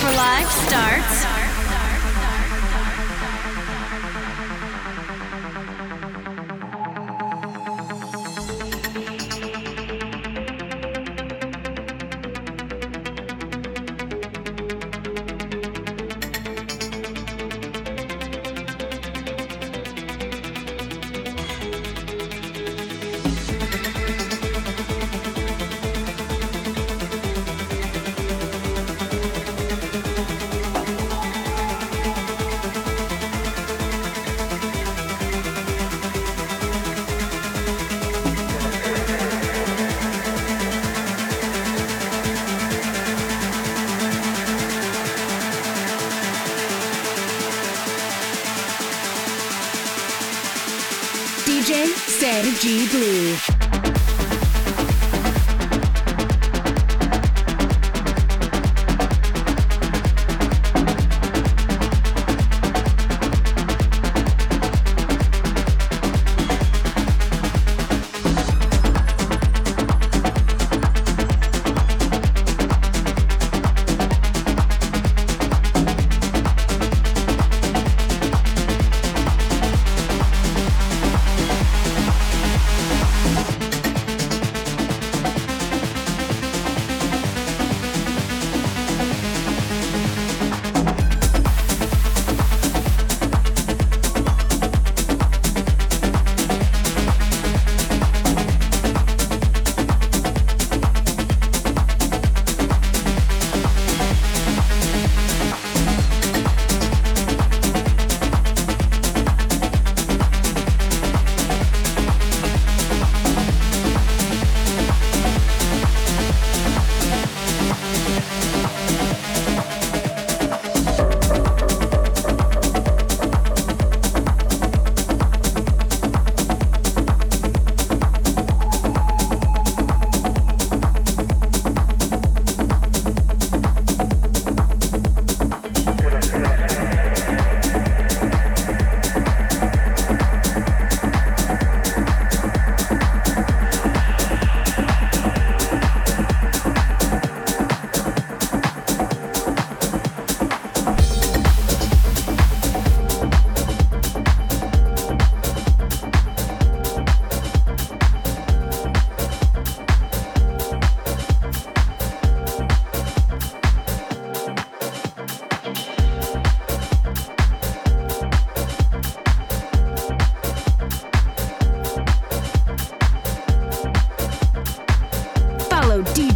for Life starts.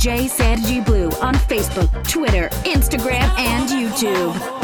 DJ Sergi Blue on Facebook, Twitter, Instagram, and YouTube.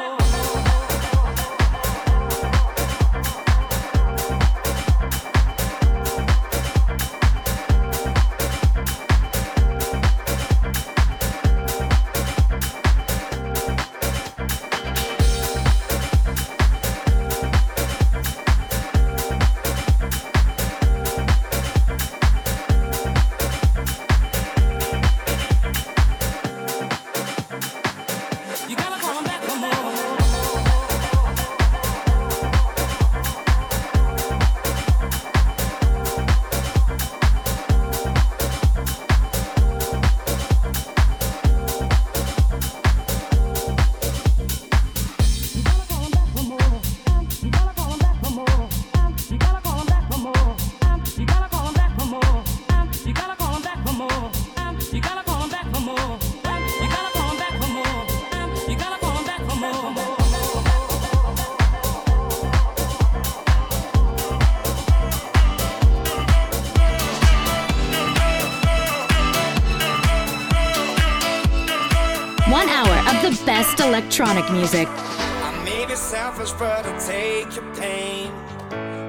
Electronic music. I may be selfish, but I take your pain.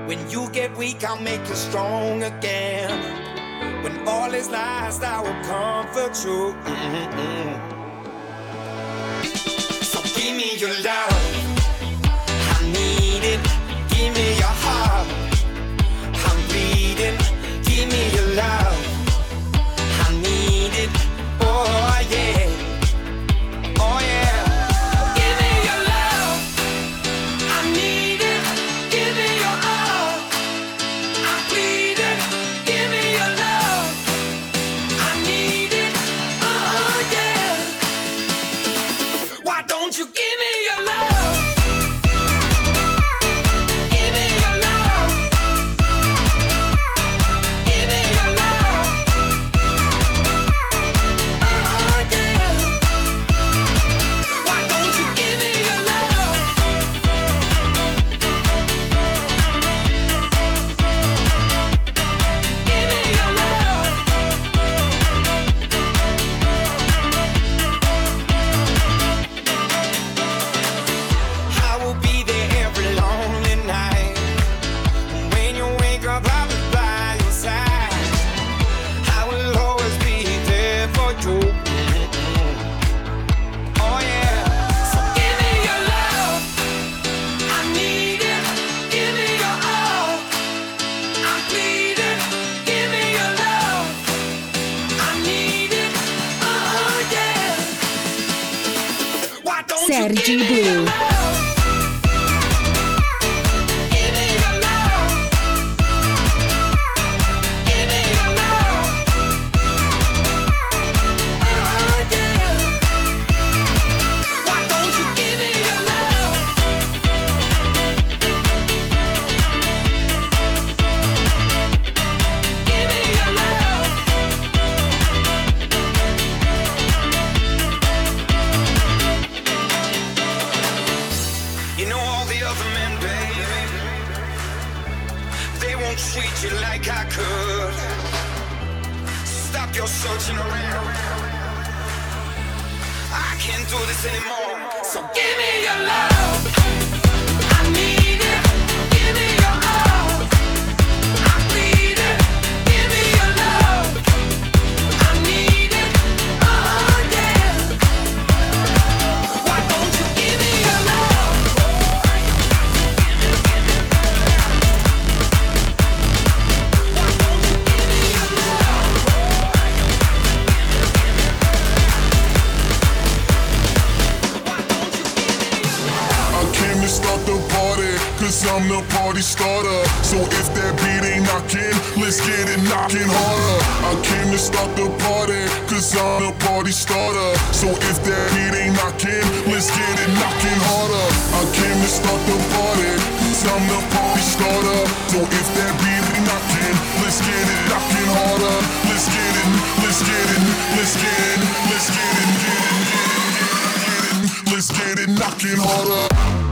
When you get weak, I'll make you strong again. When all is lost, I will comfort you. Mm-hmm. So give me your love. I need it. Give me your heart. I'm bleeding. Give me your love. I need it. Oh, yeah. I came to stop the party, cause I'm a party starter. So if that beat ain't knocking, let's get it knocking harder. I came to start the party, cause I'm the party starter. So if that beat ain't knocking, let's get it knocking harder. Let's get it, let's get it, let's get it, let's get it, get it, get it, get it, get it, let's get it knocking harder.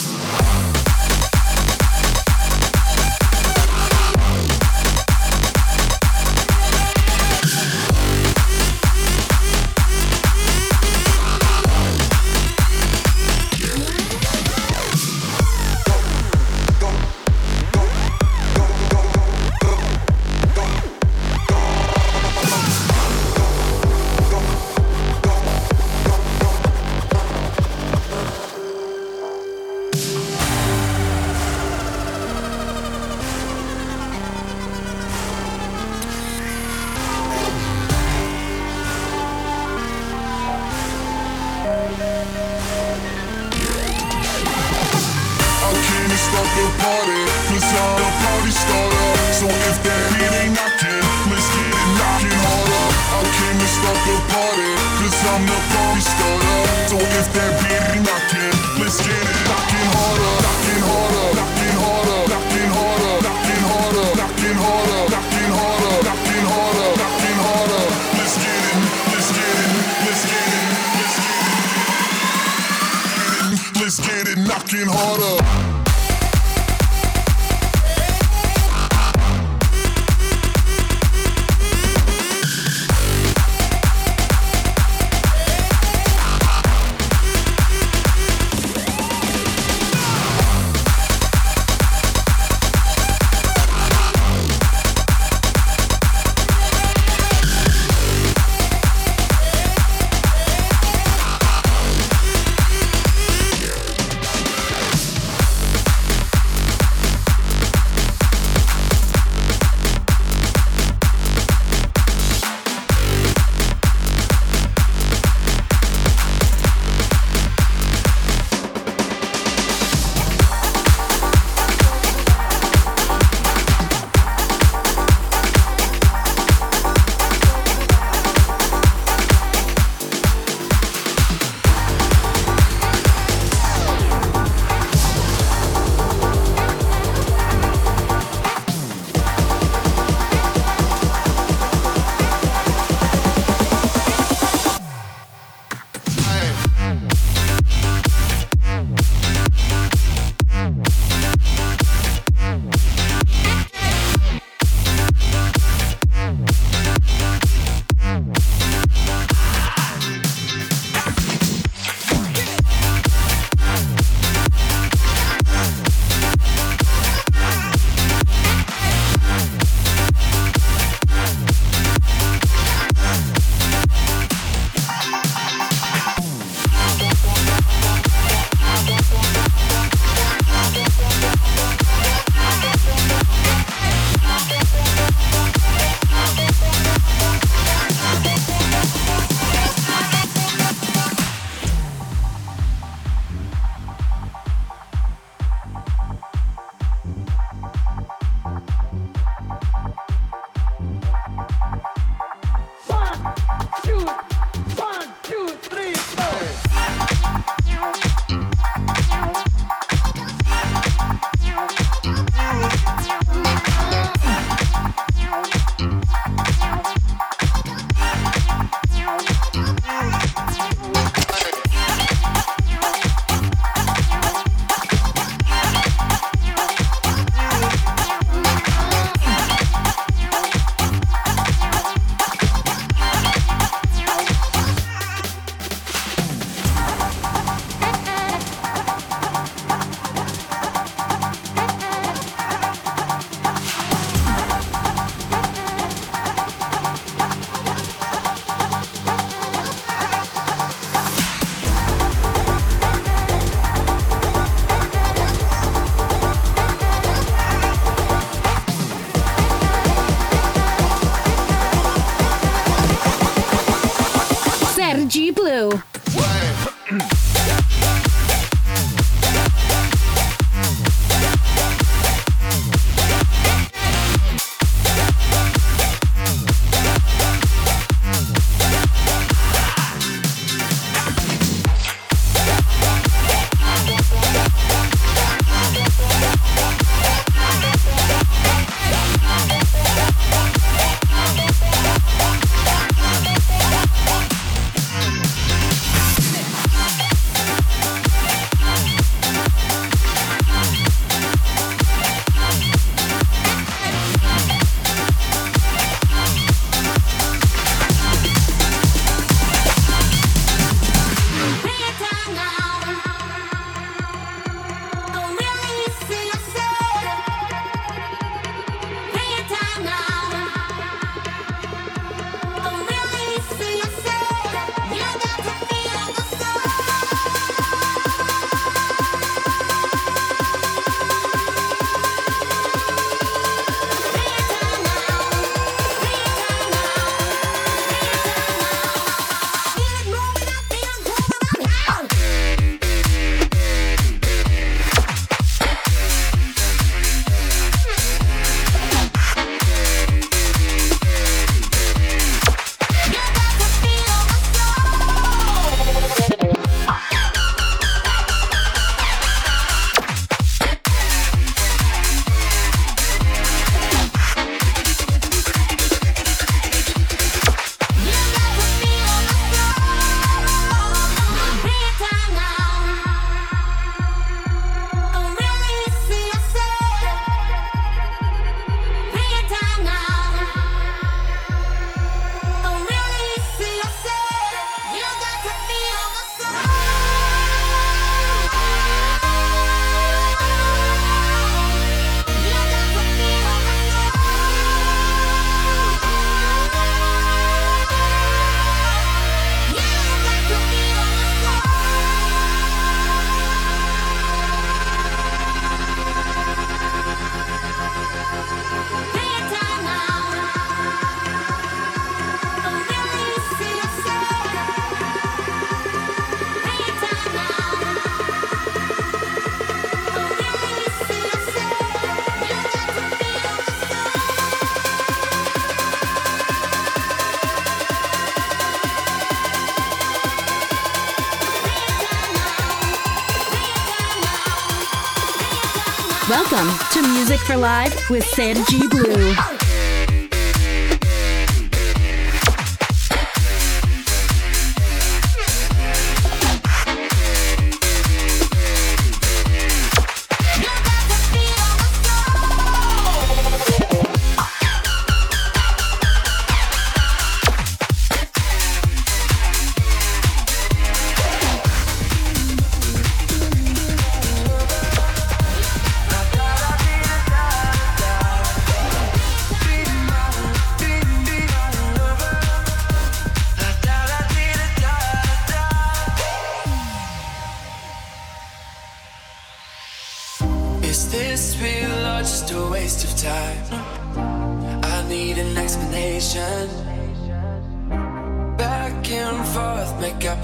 Welcome to Music for Live with Sergi Blue.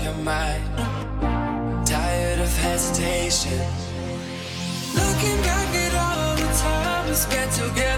your mind. Tired of hesitation. Looking back at all the time we spent together.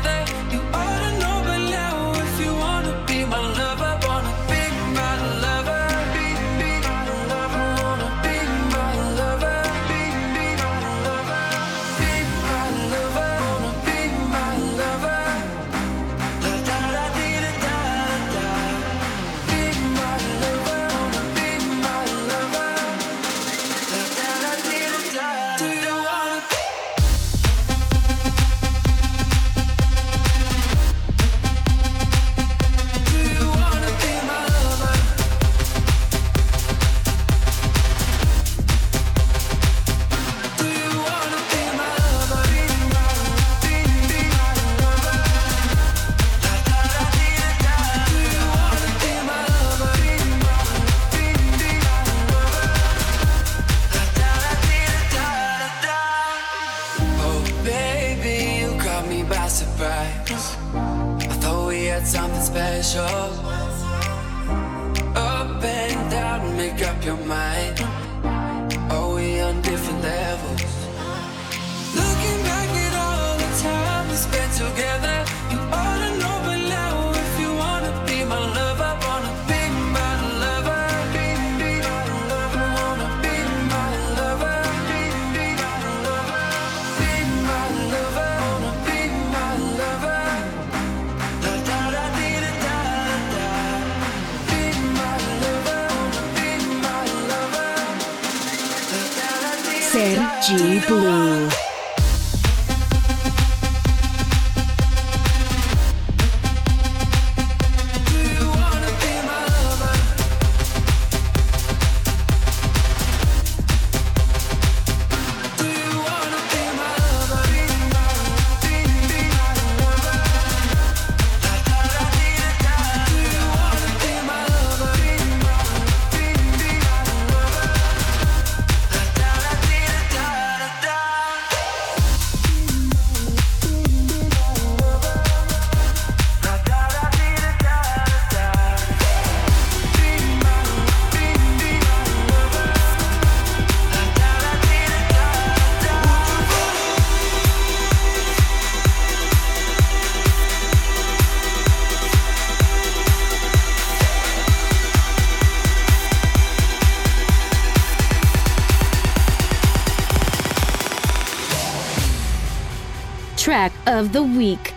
of the Week.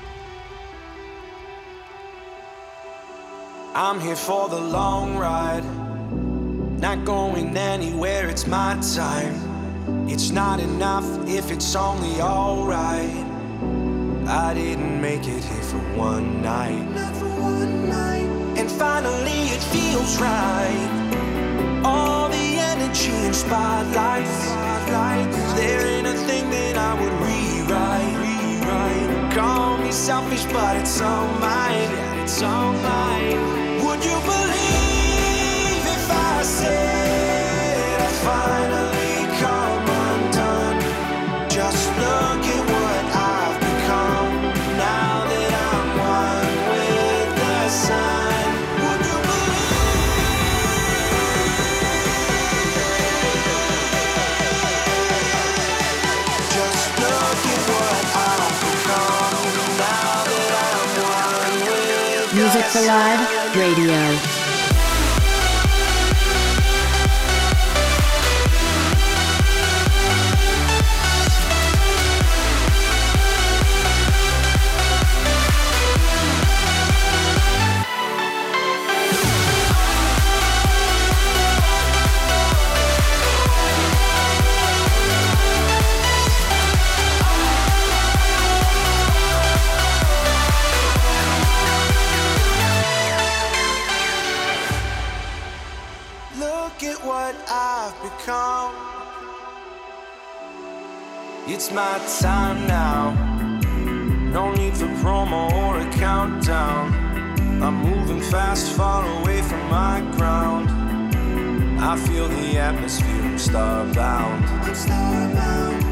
I'm here for the long ride, not going anywhere, it's my time. It's not enough if it's only alright. I didn't make it here for one night. For one night. And finally, it feels right. All the energy and spotlights, there ain't a thing that I would read. Call me selfish, but it's all mine. Yeah, it's all mine. Would you believe if I said I find? Live Radio. my time now. No need for promo or a countdown. I'm moving fast, far away from my ground. I feel the atmosphere, I'm starbound. I'm starbound.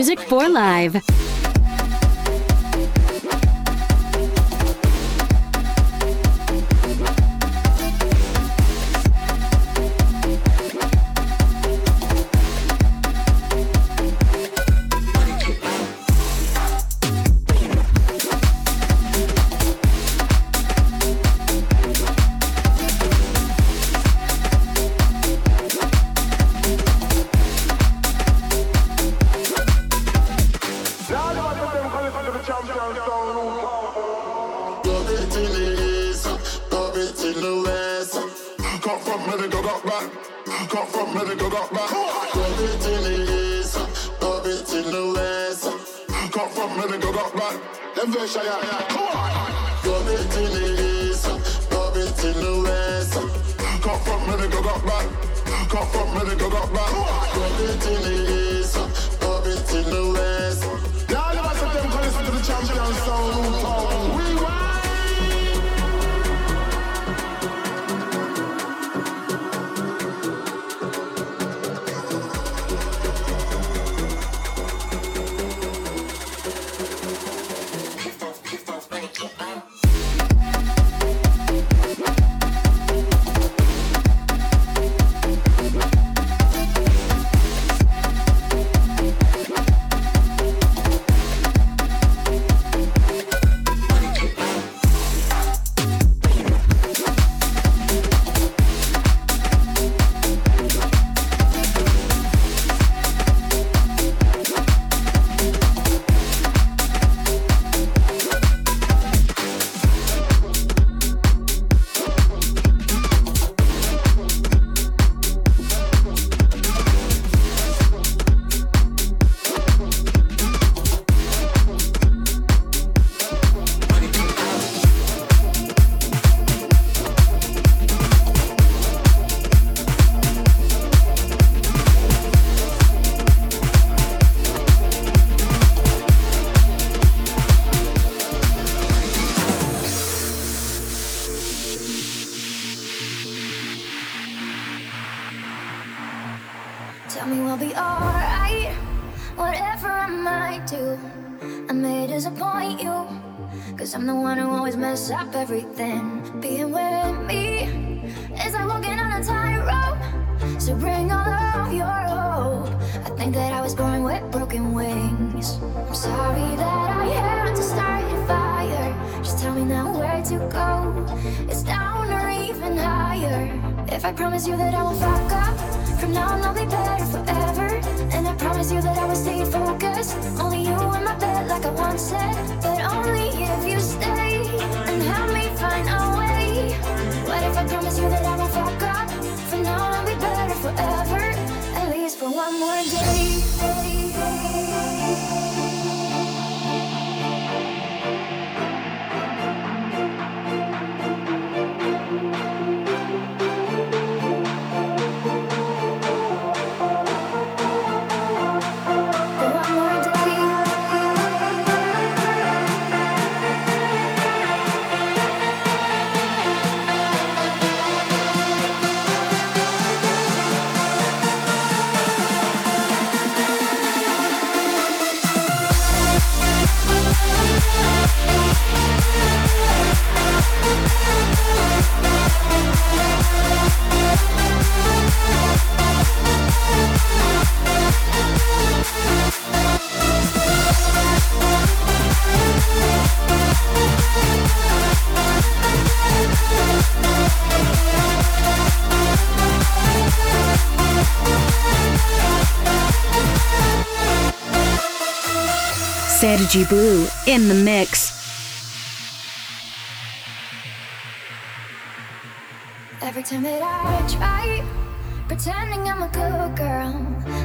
Music for Live. It's down or even higher. If I promise you that I won't fuck up, from now on I'll be better forever. And I promise you that I will stay focused. Only you in my bed, like I once said. But only if you stay and help me find a way. What if I promise you that I won't fuck up? From now on I'll be better forever. At least for one more day. Sergi Blue in the mix. Every time that I try pretending I'm a good girl,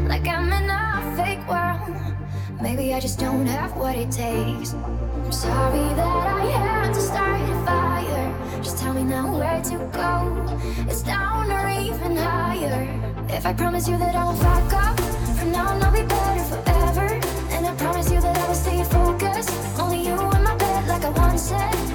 like I'm in a fake world. Maybe I just don't have what it takes. I'm sorry that I had to start a fire. Just tell me now where to go. It's down or even higher. If I promise you that I won't fuck up, from now on I'll be better forever. You that I will stay focused. Only you in my bed, like I once said.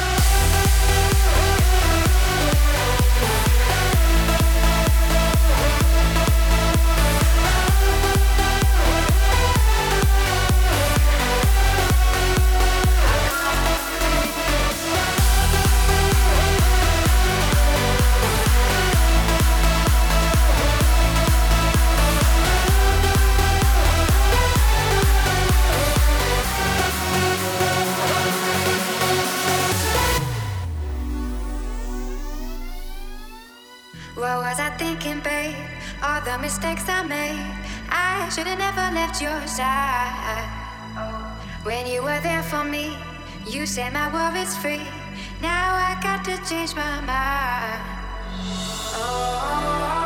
I should have never left your side. Oh, when you were there for me, you set my worries free. Now I got to change my mind. Oh, oh,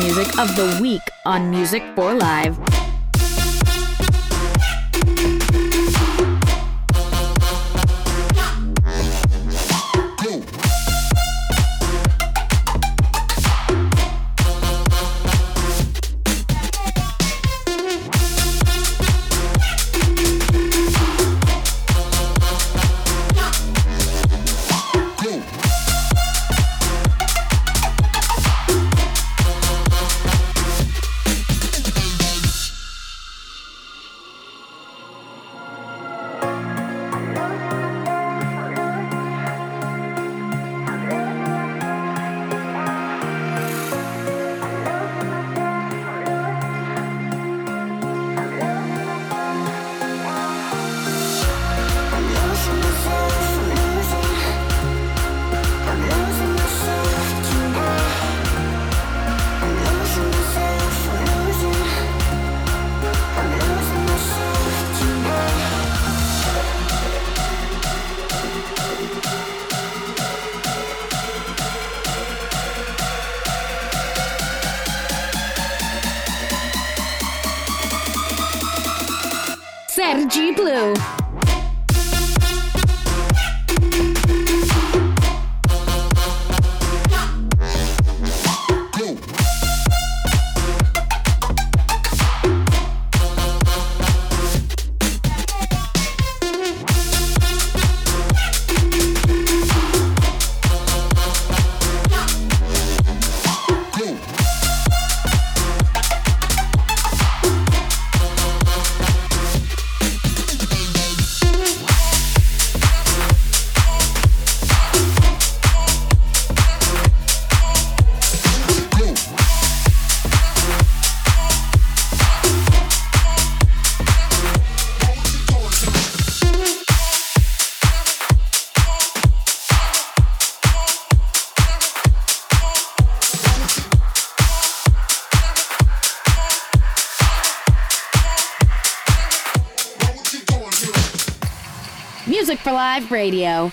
music of the week on Music for Live. Live Radio.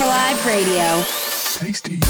Live Radio. Tasty.